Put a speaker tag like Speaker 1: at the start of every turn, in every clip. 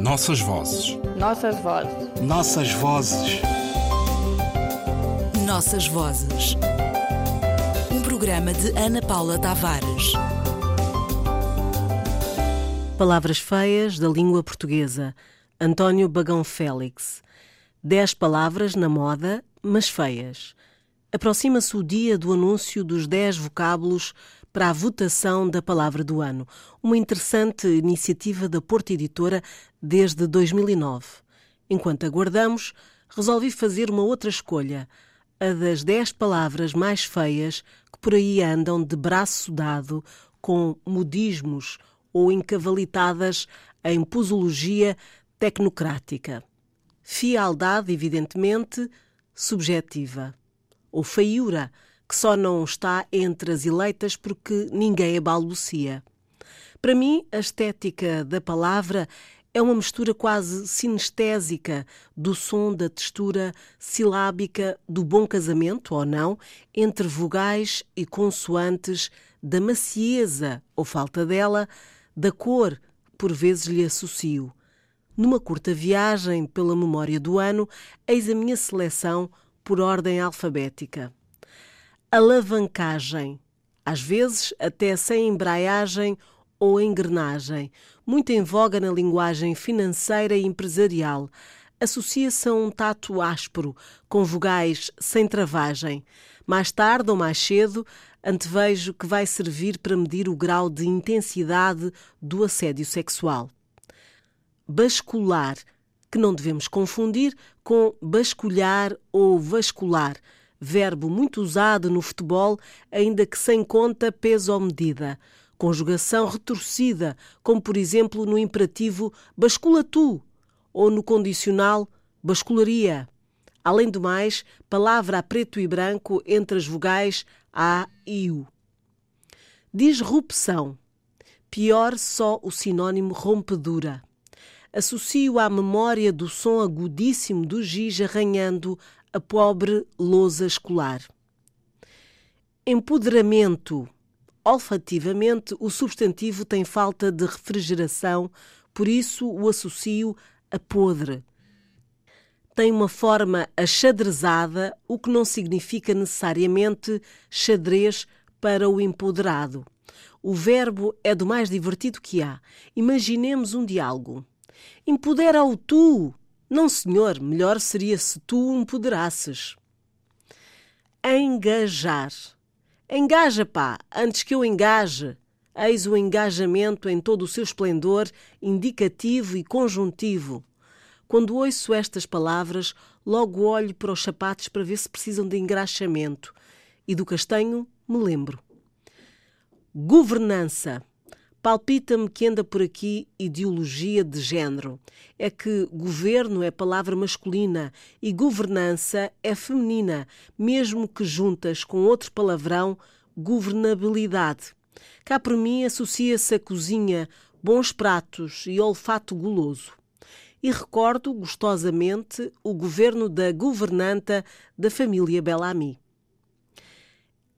Speaker 1: Nossas vozes.
Speaker 2: Nossas vozes.
Speaker 1: Nossas vozes.
Speaker 3: Nossas vozes. Um programa de Ana Paula Tavares.
Speaker 4: Palavras feias da língua portuguesa. António Bagão Félix. Dez palavras na moda, mas feias. Aproxima-se o dia do anúncio dos dez vocábulos para a votação da Palavra do Ano, uma interessante iniciativa da Porta Editora desde 2009. Enquanto aguardamos, resolvi fazer uma outra escolha, a das dez palavras mais feias que por aí andam de braço dado com modismos ou encavalitadas em posologia tecnocrática. Fialdade, evidentemente, subjetiva. Ou feiura, que só não está entre as eleitas porque ninguém a balbucia. Para mim, a estética da palavra é uma mistura quase sinestésica do som da textura silábica do bom casamento, ou não, entre vogais e consoantes, da macieza ou falta dela, da cor, por vezes lhe associo. Numa curta viagem pela memória do ano, eis a minha seleção por ordem alfabética alavancagem, às vezes até sem embreagem ou engrenagem, muito em voga na linguagem financeira e empresarial. Associa-se a um tato áspero, com vogais sem travagem. Mais tarde ou mais cedo, antevejo que vai servir para medir o grau de intensidade do assédio sexual. Bascular, que não devemos confundir com basculhar ou vascular verbo muito usado no futebol, ainda que sem conta, peso ou medida. Conjugação retorcida, como por exemplo no imperativo bascula tu, ou no condicional bascularia. Além do mais, palavra a preto e branco entre as vogais A e U. Disrupção. Pior só o sinônimo rompedura. Associo à memória do som agudíssimo do giz arranhando a pobre lousa escolar. Empoderamento. Olfativamente, o substantivo tem falta de refrigeração, por isso o associo a podre. Tem uma forma achadrezada, o que não significa necessariamente xadrez para o empoderado. O verbo é do mais divertido que há. Imaginemos um diálogo. Empodera-o tu, não, senhor, melhor seria se tu empoderasses. Engajar. Engaja, pá, antes que eu engaje. Eis o engajamento em todo o seu esplendor, indicativo e conjuntivo. Quando ouço estas palavras, logo olho para os sapatos para ver se precisam de engraxamento. E do castanho me lembro. Governança. Palpita-me que anda por aqui ideologia de género. É que governo é palavra masculina e governança é feminina, mesmo que juntas com outro palavrão, governabilidade. Cá por mim associa-se a cozinha, bons pratos e olfato guloso. E recordo gostosamente o governo da governanta da família Bellamy.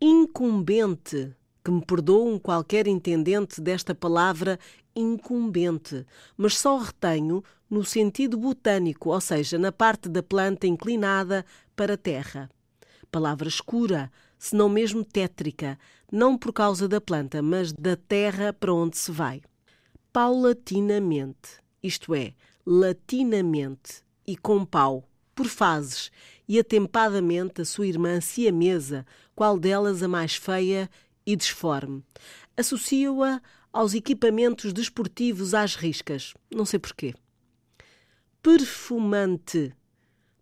Speaker 4: Incumbente que me perdoam qualquer intendente desta palavra incumbente, mas só retenho no sentido botânico, ou seja, na parte da planta inclinada para a terra. Palavra escura, se não mesmo tétrica, não por causa da planta, mas da terra para onde se vai. Paulatinamente, isto é, latinamente e com pau, por fases, e atempadamente a sua irmã siamesa, qual delas a mais feia e disforme. Associo-a aos equipamentos desportivos às riscas. Não sei porquê. Perfumante.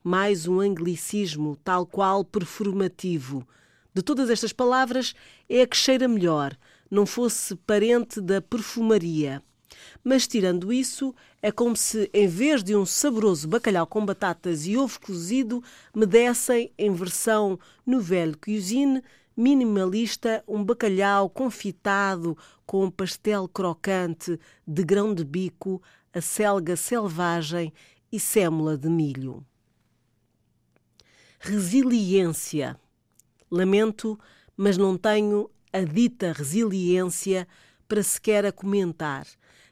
Speaker 4: Mais um anglicismo, tal qual performativo. De todas estas palavras, é a que cheira melhor, não fosse parente da perfumaria. Mas tirando isso, é como se, em vez de um saboroso bacalhau com batatas e ovo cozido, me dessem, em versão nouvelle cuisine, minimalista, um bacalhau confitado com um pastel crocante de grão de bico, a selga selvagem e sémula de milho. Resiliência. Lamento, mas não tenho a dita resiliência para sequer a comentar,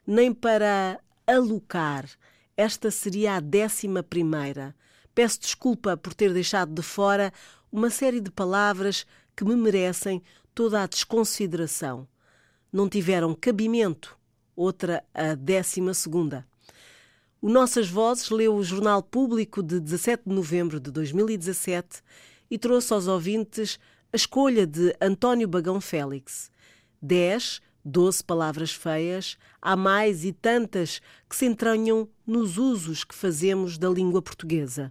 Speaker 4: nem para alocar. esta seria a décima primeira. Peço desculpa por ter deixado de fora uma série de palavras que me merecem toda a desconsideração. Não tiveram cabimento. Outra, a décima segunda. O Nossas Vozes leu o Jornal Público de 17 de novembro de 2017 e trouxe aos ouvintes a escolha de António Bagão Félix. Dez, doze palavras feias, há mais e tantas que se entranham nos usos que fazemos da língua portuguesa.